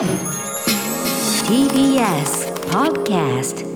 TBS Podcast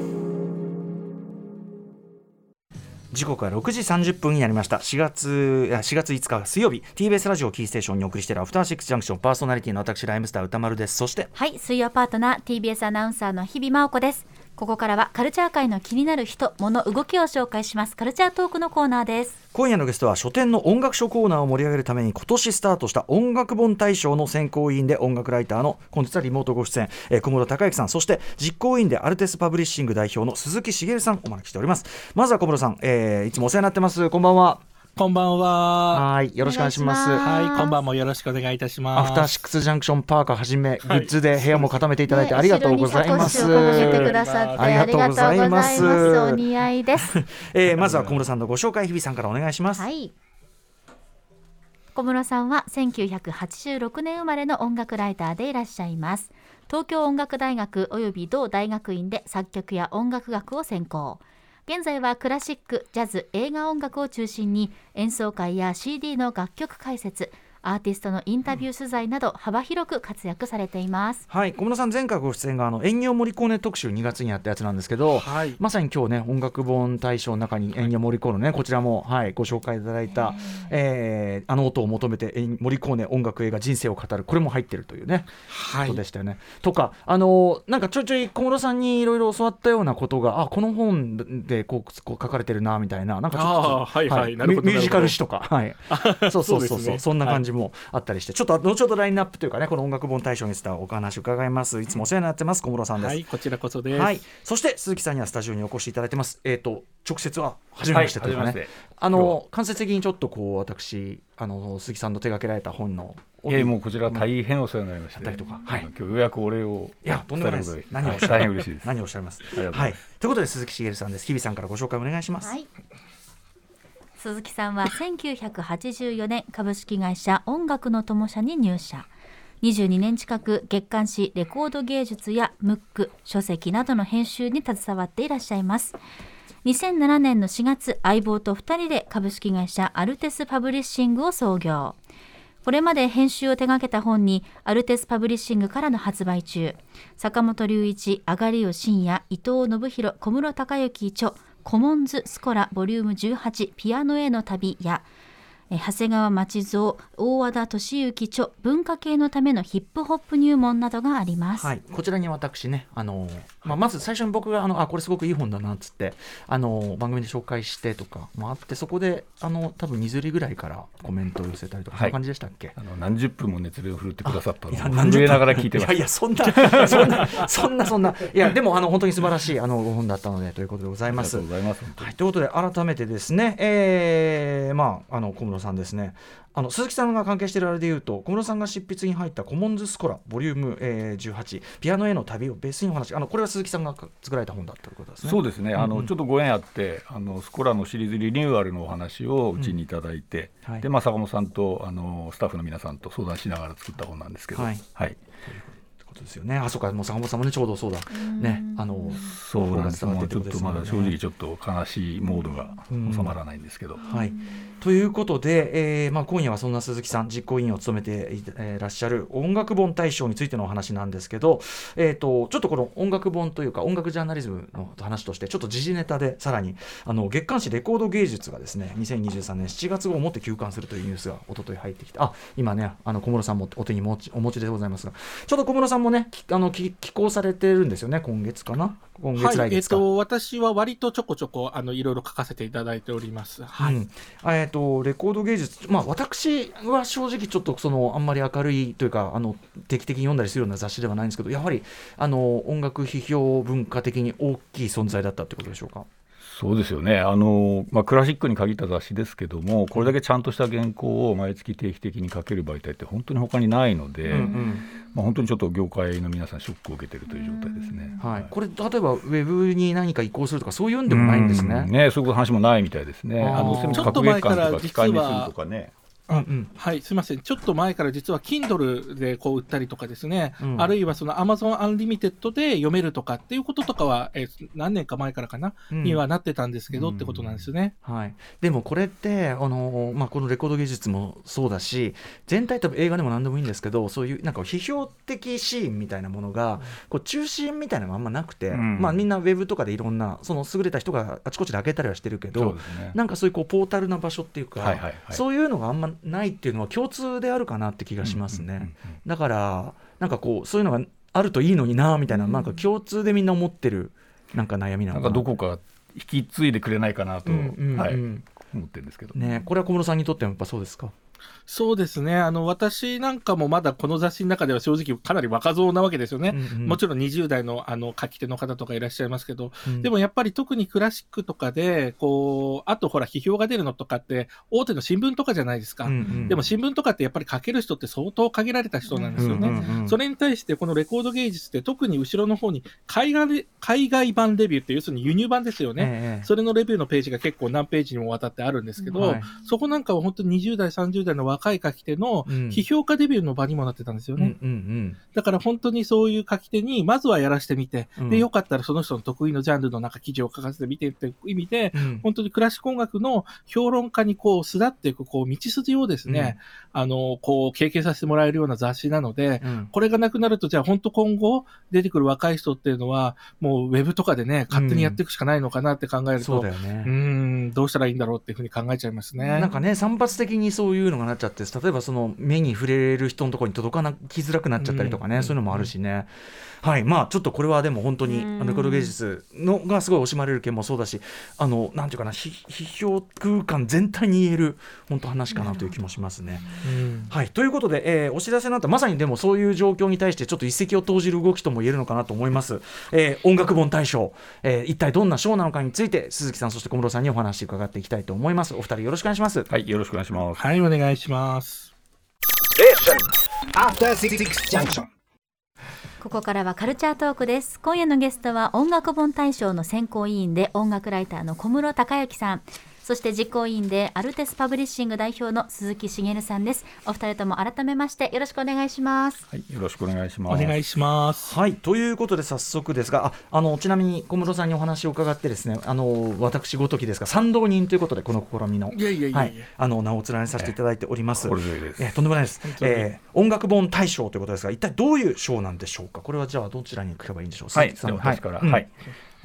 時刻は6時30分になりました。4月いや4月5日水曜日。TBS ラジオキーステーションにお送りしているアフターシックスジャンクションパーソナリティの私ライムスター歌丸です。そしてはい水曜パートナー TBS アナウンサーの日々真央子ですここからはカルチャー界の気になる人物動きを紹介します。カルチャートークのコーナーです。今夜のゲストは書店の音楽書コーナーを盛り上げるために今年スタートした音楽本大賞の選考委員で音楽ライターの本日はリモートご出演、えー、小室孝之さんそして実行委員でアルテスパブリッシング代表の鈴木茂さんお招きしております。まずは小室さん、えー、いつもお世話になってます。こんばんは。こんばんは。はい、よろしくお願いします。はい、こんばんもよろしくお願いいたします。アフターシックスジャンクションパーカーはじめ、グッズで部屋も固めていただいてありがとうございます。ありがとうございます。お似合いです。えー、まずは小室さんのご紹介、日比さんからお願いします。はい。小室さんは1986年生まれの音楽ライターでいらっしゃいます。東京音楽大学及び同大学院で作曲や音楽学を専攻。現在はクラシック、ジャズ、映画音楽を中心に演奏会や CD の楽曲解説、アーティストのインタビュー取材など幅広く活躍されています、はい小室さん前回ご出演があの演技森コーネ特集2月にやったやつなんですけど、はい、まさに今日ね音楽本大賞の中に演技森コーネねこちらも、はい、ご紹介いただいた、えー、あの音を求めて森コーネ音楽映画人生を語る。これも入ってるというね、はい、ことでしたよね。とかあのなんかちょいちょい小室さんにいろいろ教わったようなことがあこの本でこうこう書かれてるなみたいななんかちょっと、はいはい、ミュージカル詩とか、はい、そうそうそうそう、ね、そんな感じもあったりして、ちょっと後ほどラインナップというかねこの音楽本大賞についてお話伺います。いつもお世話になってます小室さんです。はいこちらこそです、はい、そして鈴木さんにはスタジオにお越しいただいてます。えっ、ー、と直接は初めましてというかね、はい、あの間接的にちょっとこう私あの鈴木さんの手掛けられた本のえー、もうこちら大変お世話になりました、りとか、はい、今日ようやくお礼をいやとんでもないです。何を 大変嬉しいです。何をおっしゃいます。はい。ということで鈴木茂さんです日比さんからご紹介お願いします、はい鈴木さんは1984年株式会社音楽の友社に入社。22年近く月刊誌レコード芸術やムック書籍などの編集に携わっていらっしゃいます。2007年の4月相棒と2人で株式会社アルテスパブリッシングを創業。これまで編集を手掛けた本にアルテスパブリッシングからの発売中。坂本龍一、あがりを深夜、伊藤信弘、小室孝之著コモンズスコラボリューム18ピアノへの旅や長谷川町蔵大和田敏行著文化系のためのヒップホップ入門などがあります、はい、こちらに私ねあの、まあ、まず最初に僕があのあこれすごくいい本だなっつってあの番組で紹介してとかもあってそこであの多分2釣りぐらいからコメントを寄せたりとか、はい、そんな感じでしたっけ？あの何十分も熱量を振るってくださったの。を震えながら聞いてます。いやいやそんなそんなそんなそんな。いやでもあの本当に素晴らしいあの本だったのでということでございます。ありがとうございますはい、ということで改めてですね、えー、まああの小室さんですねあの鈴木さんが関係しているあれでいうと小室さんが執筆に入ったコモンズスコラボリューム、えー、18ピアノへの旅をベースにお話。あのこれは鈴木さんが作られた本だということですね。そうですね、うんうん、あのちょっとご縁あってあのスコラのシリーズリニューアルのお話をうちにいただいて、うん。はい、でまあ坂本さんとあのスタッフの皆さんと相談しながら作った本なんですけど。はい、はいことですよね。あ、そっか、もう坂本さんもね、ちょうどそうだ。ね、あの、そうなんです。もうちょっとまだ正直ちょっと悲しいモードが収まらないんですけど。はい。ということで、えーまあ、今夜はそんな鈴木さん実行委員を務めてい、えー、らっしゃる音楽本大賞についてのお話なんですけど、えーと、ちょっとこの音楽本というか音楽ジャーナリズムの話としてちょっと時事ネタでさらにあの月刊誌レコード芸術がですね2023年7月号をもって休刊するというニュースが一昨日入ってきてあ今ねあの小室さんもお手に持ちお持ちでございますがちょっと小室さんもねあの寄稿されてるんですよね今月かな？今月はい、えーと、私は割とちょこちょこあのいろいろ書かせていただいております。はい、うん、えーとレコード芸芸術、まあ、私は正直ちょっとそのあんまり明るいというかあの定期的に読んだりするような雑誌ではないんですけどやはりあの音楽批評文化的に大きい存在だったということでしょうか？そうですよね。あの、まあ、クラシックに限った雑誌ですけどもこれだけちゃんとした原稿を毎月定期的に書ける媒体って本当に他にないので、うんうん、まあ、本当にちょっと業界の皆さんショックを受けているという状態ですね、はい、これ例えばウェブに何か移行するとかそういうんでもないんですね。ねそういう話もないみたいですね。あのせめて格言館とか機械にするとかね。うんうん、はい、すみません。ちょっと前から実は Kindle でこう売ったりとかですね、うん、あるいはその Amazon Unlimited で読めるとかっていうこととかは、えー、何年か前からかな、うん、にはなってたんですけど、ってことなんですね。はい。でもこれって、あのまあ、このレコード技術もそうだし、全体多分映画でも何でもいいんですけど、そういうなんか批評的シーンみたいなものが、こう中心みたいなのがあんまなくて、まあみんなウェブとかでいろんな、その優れた人があちこちで開けたりはしてるけど、ね、なんかそういうこうポータルな場所っていうか、はいはいはい、そういうのがあんまないっていうのは共通であるかなって気がしますね。だからなんかこうそういうのがあるといいのになみたいな、なんか共通でみんな思ってるなんか悩みなのかな。どこか引き継いでくれないかなと、はい思ってるんですけど。ねこれは小室さんにとってもやっぱそうですか？そうですね。あの、私なんかもまだこの雑誌の中では正直かなり若造なわけですよね。うんうん、もちろん20代のあの書き手の方とかいらっしゃいますけど、うん、でもやっぱり特にクラシックとかで、こう、あとほら批評が出るのとかって大手の新聞とかじゃないですか。うんうん、でも新聞とかってやっぱり書ける人って相当限られた人なんですよね。うんうんうん、それに対してこのレコード芸術って特に後ろの方に海外海外版レビューって要するに輸入版ですよね、ええ、それのレビューのページが結構何ページにもわたってあるんですけど、はい、そこなんかは本当に20代、30代の若い書き手の批評家デビューの場にもなってたんですよね。うんうんうん、だから本当にそういう書き手に、まずはやらしてみて、うん、で、よかったらその人の得意のジャンルの中記事を書かせてみてっていう意味で、うん、本当にクラシック音楽の評論家にこう、巣立っていく、こう、道筋をですね、うん、あの、こう、経験させてもらえるような雑誌なので、これがなくなると、じゃあ本当今後出てくる若い人っていうのは、もうウェブとかでね、勝手にやっていくしかないのかなって考えると、うん、ね、うんどうしたらいいんだろうっていうふうに考えちゃいますね。なんかね、散発的にそういうのがなっちゃって、例えばその目に触れる人のところに届かなきづらくなっちゃったりとかね、うん、そういうのもあるしね。はいまあちょっとこれはでも本当にレコード芸術のがすごい惜しまれる件もそうだしあのなんていうかな批評空間全体に言える本当話かなという気もしますね。はいということで、えー、お知らせなんてまさにでもそういう状況に対してちょっと一石を投じる動きとも言えるのかなと思います。えー、音楽本大賞、えー、一体どんな賞なのかについて鈴木さんそして小室さんにお話伺っていきたいと思います。お二人よろしくお願いします。はいよろしくお願いします。はいお願いします。ここからはカルチャートークです。今夜のゲストは音楽本大賞の選考委員で音楽ライターの小室孝之さんそして実行委員でアルテスパブリッシング代表の鈴木茂さんです。お二人とも改めましてよろしくお願いします。はいよろしくお願いします。お願いします。はいということで早速ですがああのちなみに小室さんにお話を伺ってですねあの私ごときですが賛同人ということでこの試みの。いやいやいや、はい、あの名を連ねさせていただいております、えー、えー、とんでもないです、えー、音楽本大賞ということですが一体どういう賞なんでしょうか？これはじゃあどちらに行けばいいんでしょう？はい、私から、はい、はい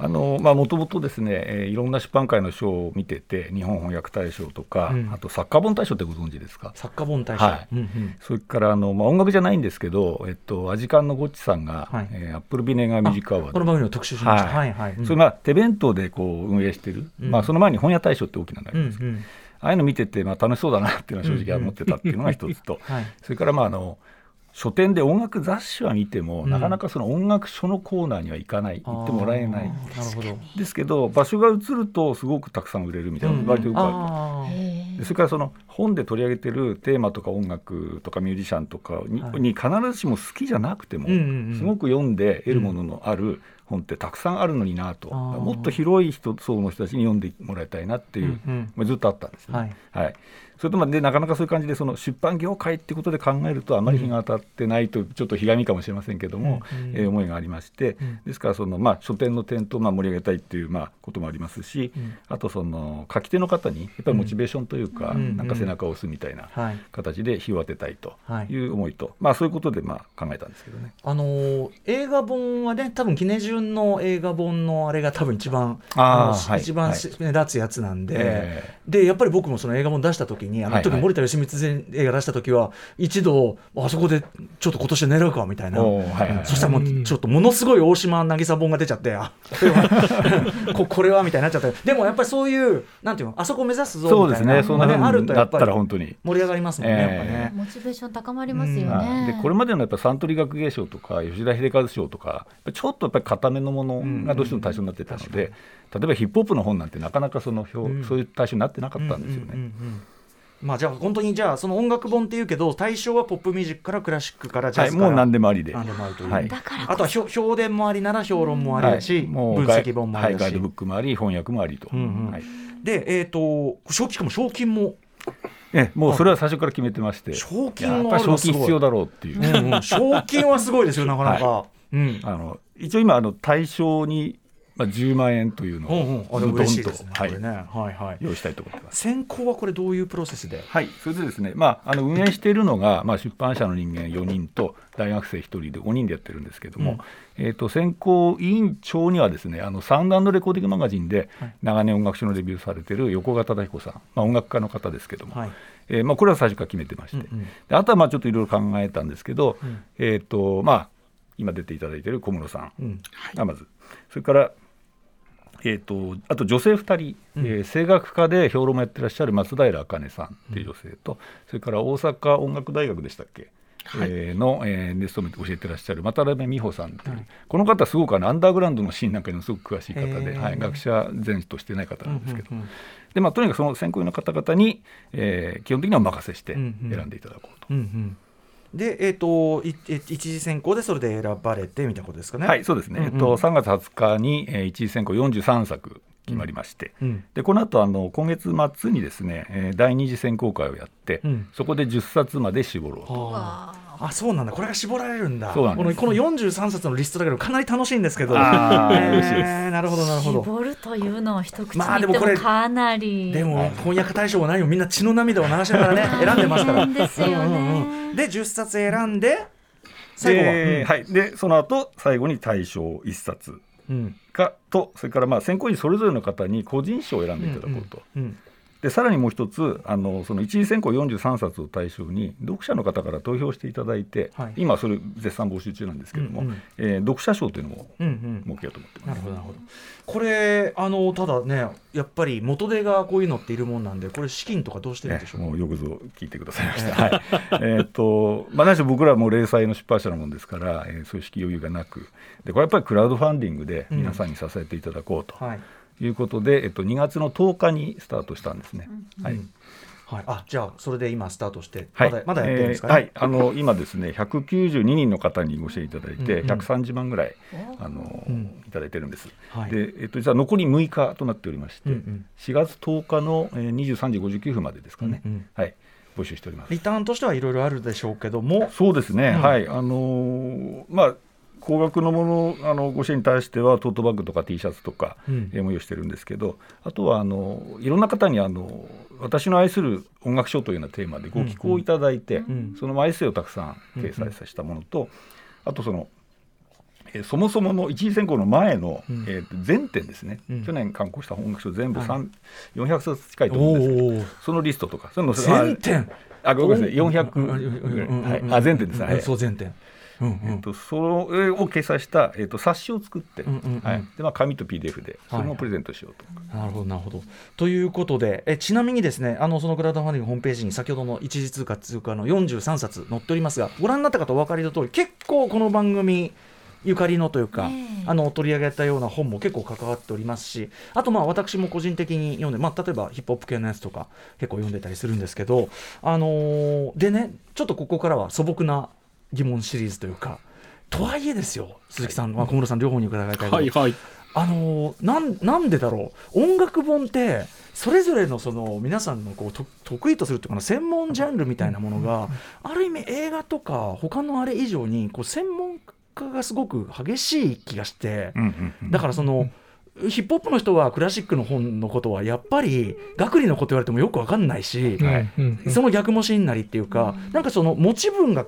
もともとですね、えー、いろんな出版界の賞を見てて日本翻訳大賞とか、うん、あと作家本大賞ってご存知ですか？作家本大賞、はい。うんうん、それからあの、まあ、音楽じゃないんですけど、えっと、アジカンのゴッチさんが、はい。えー、アップルビネガーミュージックアワード。この番組の特集しました、はい。はいそれまあ手弁当でこう運営してる、うん、まあ、その前に本屋大賞って大きなのがあります。けど、うんうん、ああいうの見てて、まあ、楽しそうだなっていうのは正直思ってたっていうのが一つと、はい、それからまああの書店で音楽雑誌は見ても、うん、なかなかその音楽書のコーナーには行かない。行ってもらえない。なるほど。ですけど場所が移るとすごくたくさん売れるみたいなのが割とよくある、それからその本で取り上げてるテーマとか音楽とかミュージシャンとかにはい、に必ずしも好きじゃなくても、すごく読んで得るもののある本ってたくさんあるのになと、もっと広い人層の人たちに読んでもらいたいなっていう、うんうん、ずっとあったんですね。はい、はい。それとまでなかなかそういう感じでその出版業界っていうことで考えるとあまり日が当たってないとちょっとひがみかもしれませんけども、うん、えー、思いがありまして、うん、ですからその、まあ、書店の点とまあ盛り上げたいっていうまあこともありますし、うん、あとその書き手の方にやっぱりモチベーションというか、なんか背中を押すみたいな形で日を当てたいとい。う思いと、まあ、そういうことでまあ考えたんですけどね。あのー、映画本はね多分記念順の映画本のあれが多分一番あ、はい、一番目立つやつなんで、えー、でやっぱり僕もその映画本出した時にあの時森田吉光映画出した時は一度あそこでちょっと今年狙うかみたいな、はいはい、そしたらもうちょっとものすごい大島渚本が出ちゃってあこれは これはみたいになっちゃって。でもやっぱりそういうなんていうのあそこ目指すぞみたいな。そうですね。あるとやっぱり盛り上がりますもんね、えー、やっぱね。モチベーション高まりますよね、でこれまでのやっぱサントリー学芸賞とか吉田秀和賞とかちょっとやっぱり固めのものがどうしても対象になってたので、例えばヒップホップの本なんてなかなかその表、そういう対象になってなかったんですよね。まあじゃあ本当にじゃあその音楽本っていうけど対象はポップミュージックからクラシックからジャズから、はい、もう何でもありで。何でもあるという、はい、あとは評伝もありなら評論もありし、もう分析本もありし、はい、ガイドブックもあり翻訳もありと、うんうん。はい、でえっ、ー、と賞しかも賞金も。えもうそれは最初から決めてまして賞金は賞金必要だろうっていう、うんうん、賞金はすごいですよなかなか、はい、うん、あの一応今あの対象にまあ、10万円というのをどんどんと、用意したいと思ってます。選考はこれどういうプロセスで？はい。それでですね、まあ、あの運営しているのが、まあ、出版社の人間4人と大学生1人で5人でやってるんですけども、うん、えーと、選考委員長にはですねあのサウンドレコーディングマガジンで長年音楽誌のレビューされてる横方彦さん、まあ、音楽家の方ですけども、はい。えーまあ、これは最初から決めてまして、うんうん、であとはまあちょっといろいろ考えたんですけど、うん、えーとまあ、今出ていただいている小室さん。がまず、それからえーと、あと女性2人、うん、えー、声楽家で評論もやってらっしゃる松平茜さんっていう女性と、うん、それから大阪音楽大学でしたっけ、はい、えー、の、えー、で勤めて教えてらっしゃる渡辺美穂さんという、はい、この方すごくあのアンダーグラウンドのシーンなんかにもすごく詳しい方で、はい、学者前としてない方なんですけど、うんうんうん、でまあ、とにかくその選考員の方々に、えー、基本的にはお任せして選んでいただこうと。うんうんで、えーと、一次選考でそれで選ばれてみたいなことですかね。はい、そうですね、うんうん、えっと、3月20日に、えー、一次選考43作決まりまして、うん、でこの後あの今月末にですね、えー、第二次選考会をやって、うん、そこで10冊まで絞ろうと。あそうなんだ。これが絞られるんだ。そうなんこのこの43冊のリストだけどかなり楽しいんですけど、えー、なるほどなるほど。絞るというのを一口に言ってもかなり、でも翻訳大賞は何もみんな血の涙を流しながらね 選んでますから。ですよね、うんうん、で10冊選んで最後は、うん、はいでその後最後に大賞1冊かとそれからまあ選考員それぞれの方に個人賞を選んでいただこうと。うんうんうんでさらにもう一つあのその一次選考43冊を対象に読者の方から投票していただいて、はい、今それ絶賛募集中なんですけども、うんうん、えー、読者賞というのも設けようと思ってます。うんうん、なるほどなるほど。これあのただねやっぱり元手がこういうのっているもんなんでこれ資金とかどうしてるんでしょう、ね、もうよくぞ聞いてくださいました。はい、えっとまあ何しろ僕らも零細の出版社のもんですから、えー、そういう資金余裕がなくでこれやっぱりクラウドファンディングで皆さんに支えていただこうと。うんはいいうことで、えっと、2月の10日にスタートしたんですね。はい、はい、あじゃあそれで今スタートして、はい、まだまだやってるんですか、ね、はい、あの今ですね192人の方にご支援いただいて、うんうん、130万ぐらいあの、うん、いただいてるんです。はい、でえっと、じゃあ残り6日となっておりまして、うんうん、4月10日の、えー、23時59分までですかね。うんうん、はい。募集しております。リターンとしてはいろいろあるでしょうけども。そうですね、うん、はい。あのー、まあ高額のものあのご支援に対してはトートバッグとか T シャツとか、うん、えー、用意してるんですけどあとはあのいろんな方にあの私の愛する音楽賞というようなテーマでご寄稿いただいて、うん。うん、そのエッセイをたくさん掲載させたものと、あとそのえー、そもそもの一次選考の前の、うん、えー、全点ですね、うん、去年刊行した音楽賞全部、はい、400冊近いと思うんですけどそのリストとかその全点あごめんなさい400、はい、あ全点ですね、はい、そう全点えっと、それを掲載した、えっと、冊子を作って、はい。でまあ、紙と PDF でそれもプレゼントしようと、はい、なるほどなるほど。ということでえちなみにですねあのそのクラウドファンディングホームページに先ほどの一時通貨通貨の43冊載っておりますがご覧になった方お分かりの通り結構この番組ゆかりのというか、あの取り上げたような本も結構関わっておりますしあとまあ私も個人的に読んで、まあ、例えばヒップホップ系のやつとか結構読んでたりするんですけど、あのー、でねちょっとここからは素朴な疑問シリーズというか。とはいえですよ鈴木さん、まあ、小室さん両方に伺いたいは。いはい、あのなんなんでだろう。音楽本ってそれぞれのその皆さんのこう得意とするっていうかな専門ジャンルみたいなものが、ある意味映画とか他のあれ以上にこう専門家がすごく激しい気がして、だからその。ヒップホップの人はクラシックの本のことはやっぱり学理のこと言われてもよく分かんないし、はい、その逆もしんなりっていうか、うん、なんかその持ち分が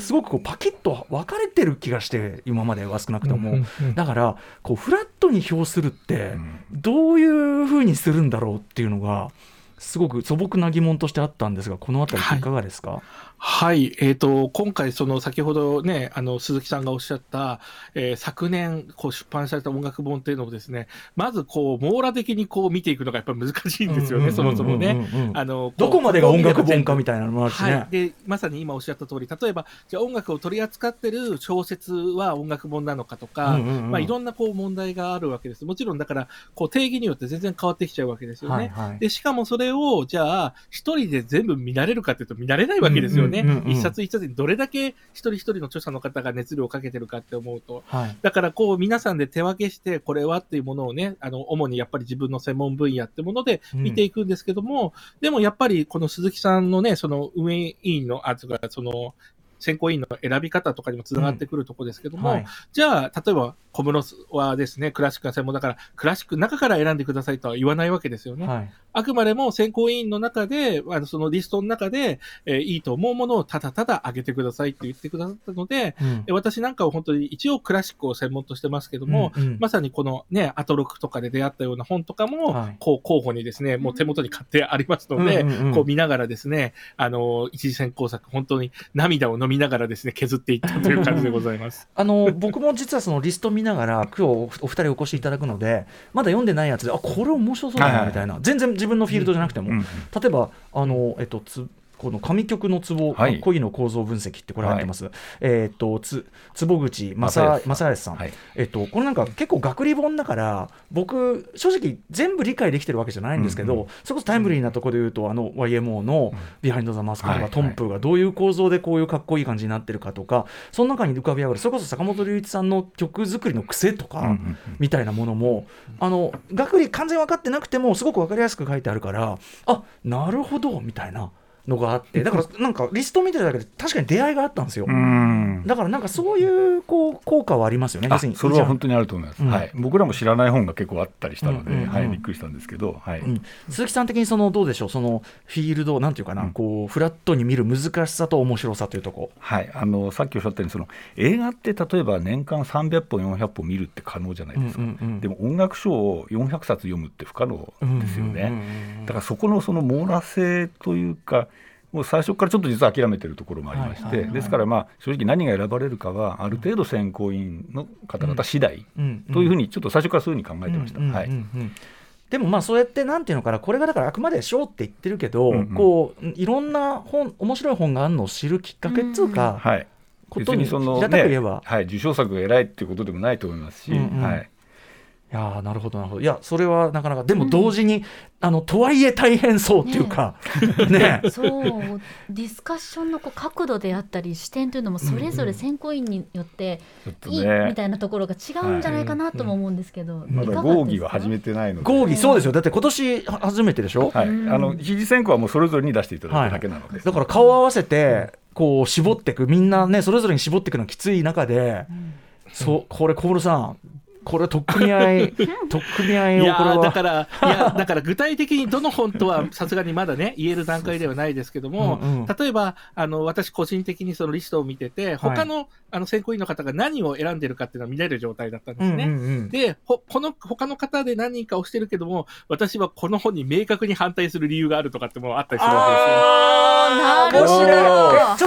すごくこうパキッと分かれてる気がして今までは少なくとも、うんうんうん、だからこうフラットに評するってどういうふうにするんだろうっていうのがすごく素朴な疑問としてあったんですがこの辺りい。かがですか、はいはい、えーと、今回、その先ほどね、あの鈴木さんがおっしゃった、えー、昨年こう出版された音楽本っていうのをですね、まずこう網羅的にこう見ていくのがやっぱり難しいんですよね、そもそもね。あのどこまでが音楽本かみたいなのもあるしね、はい、で。まさに今おっしゃった通り、例えば、じゃ音楽を取り扱ってる小説は音楽本なのかとか、まあ、いろんなこう問題があるわけです。もちろんだから、こう定義によって全然変わってきちゃうわけですよね。はいはい、でしかもそれを、じゃあ、一人で全部見られるかっていうと見られないわけですよね。一冊一冊にどれだけ一人一人の著者の方が熱量をかけてるかって思うと。はい、だから、こう、皆さんで手分けして、これはっていうものをね、あの、主にやっぱり自分の専門分野ってもので見ていくんですけども、うん、でもやっぱりこの鈴木さんのね、その運営委員の、あ、つか、その、選考委員の選び方とかにもつながってくるところですけども、うんはい、じゃあ、例えば小室はですね、クラシックが専門だから、クラシックの中から選んでくださいとは言わないわけですよね。はい、あくまでも選考委員の中で、あのそのリストの中で、えー、いいと思うものをただただ上げてくださいって言ってくださったので、うん、私なんかは本当に一応クラシックを専門としてますけども、うんうん、まさにこのね、アトロクとかで出会ったような本とかも、はい、こう候補にですね、もう手元に買ってありますので、うんうんうん、こう見ながらですね、あの、一次選考作、本当に涙を飲みながらですね、削っていったという感じでございます。あの、僕も実はそのリスト見ながら、今日お二人お越しいただくのでまだ読んでないやつであこれ面白そうだなみたいな、全然自分のフィールドじゃなくても、例えばあの、えっと、つこの神曲のツボ、はい、恋の構造分析ってこれ入ってます。はい、えっ、とつ坪口正正康さん、はい、えっ、とこれなんか結構学理本だから僕正直全部理解できてるわけじゃないんですけど、うんうん、それこそタイムリーなところで言うとあの YMO のビハインドザマスクとか、トンプがどういう構造でこういうかっこいい感じになってるかとか、その中に浮かび上がる。それこそ坂本龍一さんの曲作りの癖とか、みたいなものもあの学理完全分かってなくてもすごく分かりやすく書いてあるからあなるほどみたいな。のがあってだからなんかリスト見てるだけで確かに出会いがあったんですよ。だからなんかそういうこう効果はありますよね。それは本当にあると思います、うん、はい、僕らも知らない本が結構あったりしたので、うんうんうん、はい、びっくりしたんですけど、はい、うん、鈴木さん的にそのどうでしょう？そのフィールドなんていうかな、うん、こうフラットに見る難しさと面白さというとこ。はい。あのさっきおっしゃったようにその映画って例えば年間300本400本見るって可能じゃないですか、うんうんうん、でも音楽書を400冊読むって不可能ですよね、うんうんうんうん、だからそこのその網羅性というかもう最初からちょっと実は諦めてるところもありまして、ですからまあ正直何が選ばれるかはある程度選考委員の方々次第というふうにちょっと最初からそういうふうに考えてました。はい。でもまあそうやってなんていうのかなこれがだからあくまで賞って言ってるけど、うんうん、こういろんな本面白い本があるのを知るきっかけっつうか、うん、はい、ことにその、ね、はい、受賞作が偉いっていうことでもないと思いますし、うんうん、はい、いやなるほどなるほど。いやそれはなかなかでも同時に、うん、あのとはいえ大変そうっていうかね。そうディスカッションのこう角度であったり視点というのもそれぞれ選考委員によっていいみたいなところが違うんじゃないかなとも思うんですけど、はい、まだ合議は始めてないので。合議そうですよ。だって今年初めてでしょ、はい、あの一次選考はもうそれぞれに出していただくだけなので、はい、だから顔を合わせてこう絞っていくみんなねそれぞれに絞っていくのきつい中で、うん、そうこれ小室さんこれ、取っ組み合い、取っ組み合いをこれは。だから、いや、だから具体的にどの本とはさすがにまだね、言える段階ではないですけども、うんうん、例えば、あの、私個人的にそのリストを見てて、他の、はい、あの、選考委員の方が何を選んでるかっていうのは見れる状態だったんですね。うんうんうん、で、ほ、この、他の方で何人か押してるけども、私はこの本に明確に反対する理由があるとかってもあったりするわけですよ。あなるほど。ちょっと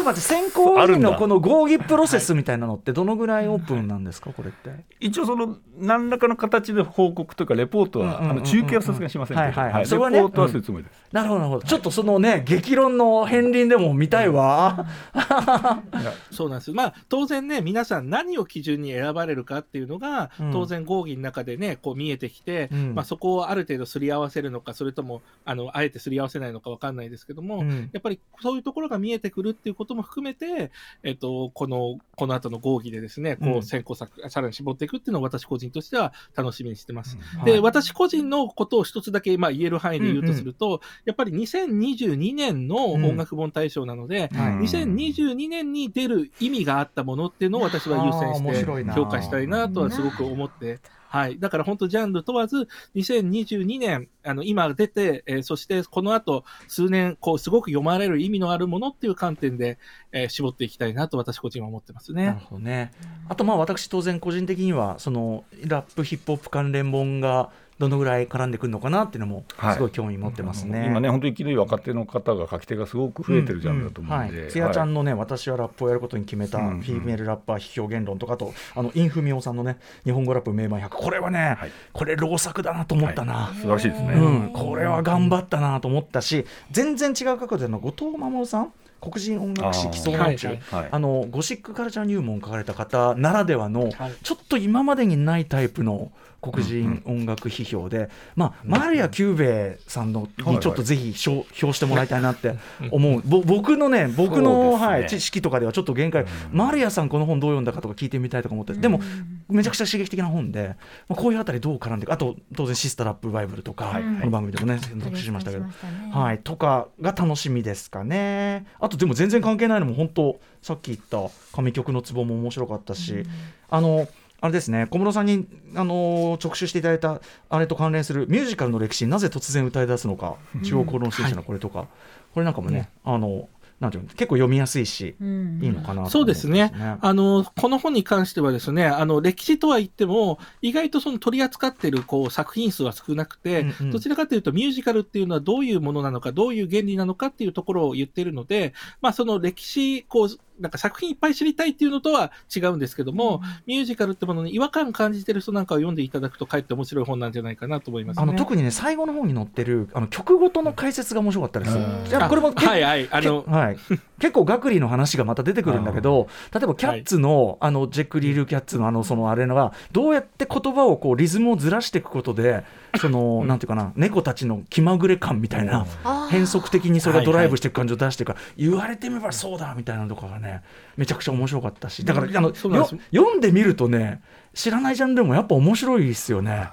待って、選考委員のこの合議プロセスみたいなのってどのぐらいオープンなんですか、これって。一応その、何らかの形で報告というかレポートは、あの中継はさすがにしませんけど、はいはい、レポートはするつもりです、なるほどなるほど。ちょっとそのね激論の片鱗でも見たいわ、そうなんですまあ当然ね皆さん何を基準に選ばれるかっていうのが、当然合議の中でねこう見えてきて、まあ、そこをある程度すり合わせるのかそれともあのあえてすり合わせないのか分かんないですけども、やっぱりそういうところが見えてくるっていうことも含めて、えっと、このこの後の合議でですねこう先行策、さらに絞っていくっていうのを私個人としては楽しみにしてます。うん、で、はい、私個人のことを一つだけ、まあ、言える範囲で言うとすると、うんうん、やっぱり2022年の音楽本大賞なので、うん、2022年に出る意味があったものっていうのを私は優先して評価したいなとはすごく思ってはい。だから本当ジャンル問わず、2022年、あの、今出て、えー、そしてこの後、数年、こう、すごく読まれる意味のあるものっていう観点で、えー、絞っていきたいなと私個人は思ってますね。なるほどね。あと、まあ、私当然個人的には、その、ラップヒップホップ関連本が、どのぐらい絡んでくるのかなっていうのもすごい興味持ってますね、はい、今ね本当に生きのいい若手の方が書き手がすごく増えてるジャンルだと思うんで、つや、ちゃんのね、私はラップをやることに決めたフィーメールラッパー批評言論とかと、あのインフミオさんのね日本語ラップ名盤100これはね、はい、これ労作だなと思ったな、はい、素晴らしいですね、うん、これは頑張ったなと思ったし全然違う角度での後藤護さん黒人音楽史奇想の宇宙あのゴシックカルチャー入門を書かれた方ならではの、ちょっと今までにないタイプの黒人音楽批評で、まあ、マリア・キューベさんのにちょっとぜひ評してもらいたいなって思う、ぼ僕のね僕の、はい、知識とかではちょっと限界、マリアさんこの本どう読んだかとか聞いてみたいとか思って。でもめちゃくちゃ刺激的な本で、まあ、こういうあたりどう絡んでいくあと当然シスターラップバイブルとか、この番組でもね選択しましたけど、はい、とかが楽しみですかね。あとでも全然関係ないのも本当さっき言った神曲のツボも面白かったし、あのあれですね小室さんに、あの直集していただいたあれと関連するミュージカルの歴史になぜ突然歌い出すのか、中央公論新社のこれとか、はい、これなんかもね、あのなんていう結構読みやすいし、うん、いいのかな、ね、そうですね。あのこの本に関してはですねあの歴史とは言っても意外とその取り扱っているこう作品数は少なくて、うんうん、どちらかというとミュージカルっていうのはどういうものなのかどういう原理なのかっていうところを言っているので、まあ、その歴史こうなんか作品いっぱい知りたいっていうのとは違うんですけども、うん、ミュージカルってものに違和感感じてる人なんかを読んでいただくとかえって面白い本なんじゃないかなと思います、ね、あの特にね最後の方に載ってるあの曲ごとの解説が面白かったです。じゃこれもはいはい。あのはい、結構学理の話がまた出てくるんだけど例えばキャッツの、はい、あのジェック・リール・キャッツのあのそのあれのはどうやって言葉をこうリズムをずらしていくことでその、なんていうかな猫たちの気まぐれ感みたいな変則的にそれがドライブしていく感じを出していく。から、言われてみればそうだみたいなのとかがねめちゃくちゃ面白かったし。だから、あの読んでみるとね知らないジャンルもやっぱ面白いですよね。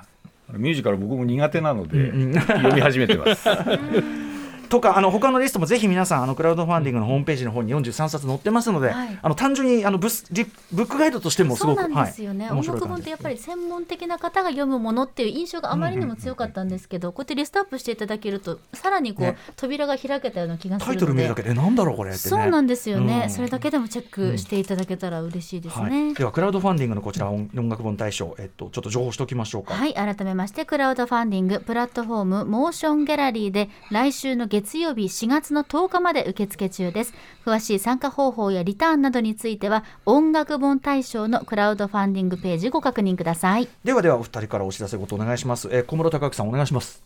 ミュージカル僕も苦手なので、読み始めてます。とかあの他のリストもぜひ皆さんあのクラウドファンディングのホームページの方に43冊載ってますので、はい、あの単純にあのブスブックガイドとしてもすごくそうなんですよね、はい、音楽本ってやっぱり専門的な方が読むものっていう印象があまりにも強かったんですけど、こうやってリストアップしていただけるとさらにこう、ね、扉が開けたような気がするタイトル見るだけでなんだろうこれ、ね、そうなんですよね、うん、それだけでもチェックしていただけたら嬉しいですね、はい、ではクラウドファンディングのこちら音楽本大賞えっとちょっと情報しておきましょうかはい改めましてクラウドファンディングプラットフォーム MotionGallery で来週の月曜日4月月の10日まで受付中です。詳しい参加方法やリターンなどについては音楽本大賞のクラウドファンディングページご確認ください。ではではお二人からお知らせごとお願いします、えー、小室敬幸さんお願いします。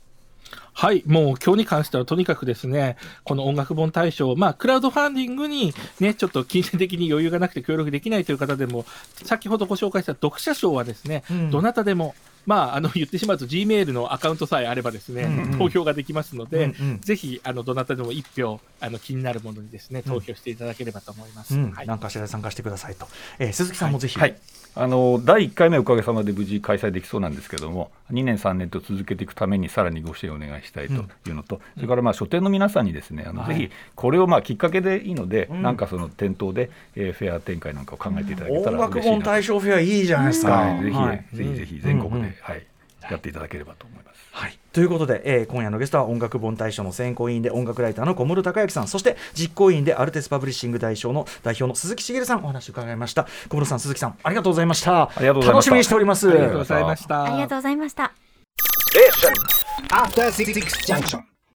はい、もう今日に関してはとにかくですね、この音楽本大賞、まあ、クラウドファンディングにね、ちょっと金銭的に余裕がなくて協力できないという方でも、先ほどご紹介した読者賞はですね、うん、どなたでもまあ、あの言ってしまうと G メールのアカウントさえあればですね、うんうん、投票ができますので、うんうん、ぜひあのどなたでも1票あの気になるものにですね投票していただければと思います。うん。はい、何かしら参加してくださいと、えー、鈴木さんもぜひ、はい、あの第1回目おかげさまで無事開催できそうなんですけども2年3年と続けていくためにさらにご支援をお願いしたいというのと、うん、それからまあ書店の皆さんにですねあの、はい、ぜひこれをまあきっかけでいいので、うん、なんかその店頭で、えー、フェア展開なんかを考えていただけたら嬉しいなと、音楽本大賞フェアいいじゃないですか、はい、ぜひ、はい、ぜひぜひ全国で、はいやっていただければと思います。はい、ということで、えー、今夜のゲストは音楽本大賞の選考委員で音楽ライターの小室孝之さんそして実行委員でアルテスパブリッシング代表の代表の鈴木茂さんお話を伺いました。小室さん鈴木さんありがとうございました。ありがとうございました。楽しみにしております。ありがとうございました。ありがとうございました。え After Six Junction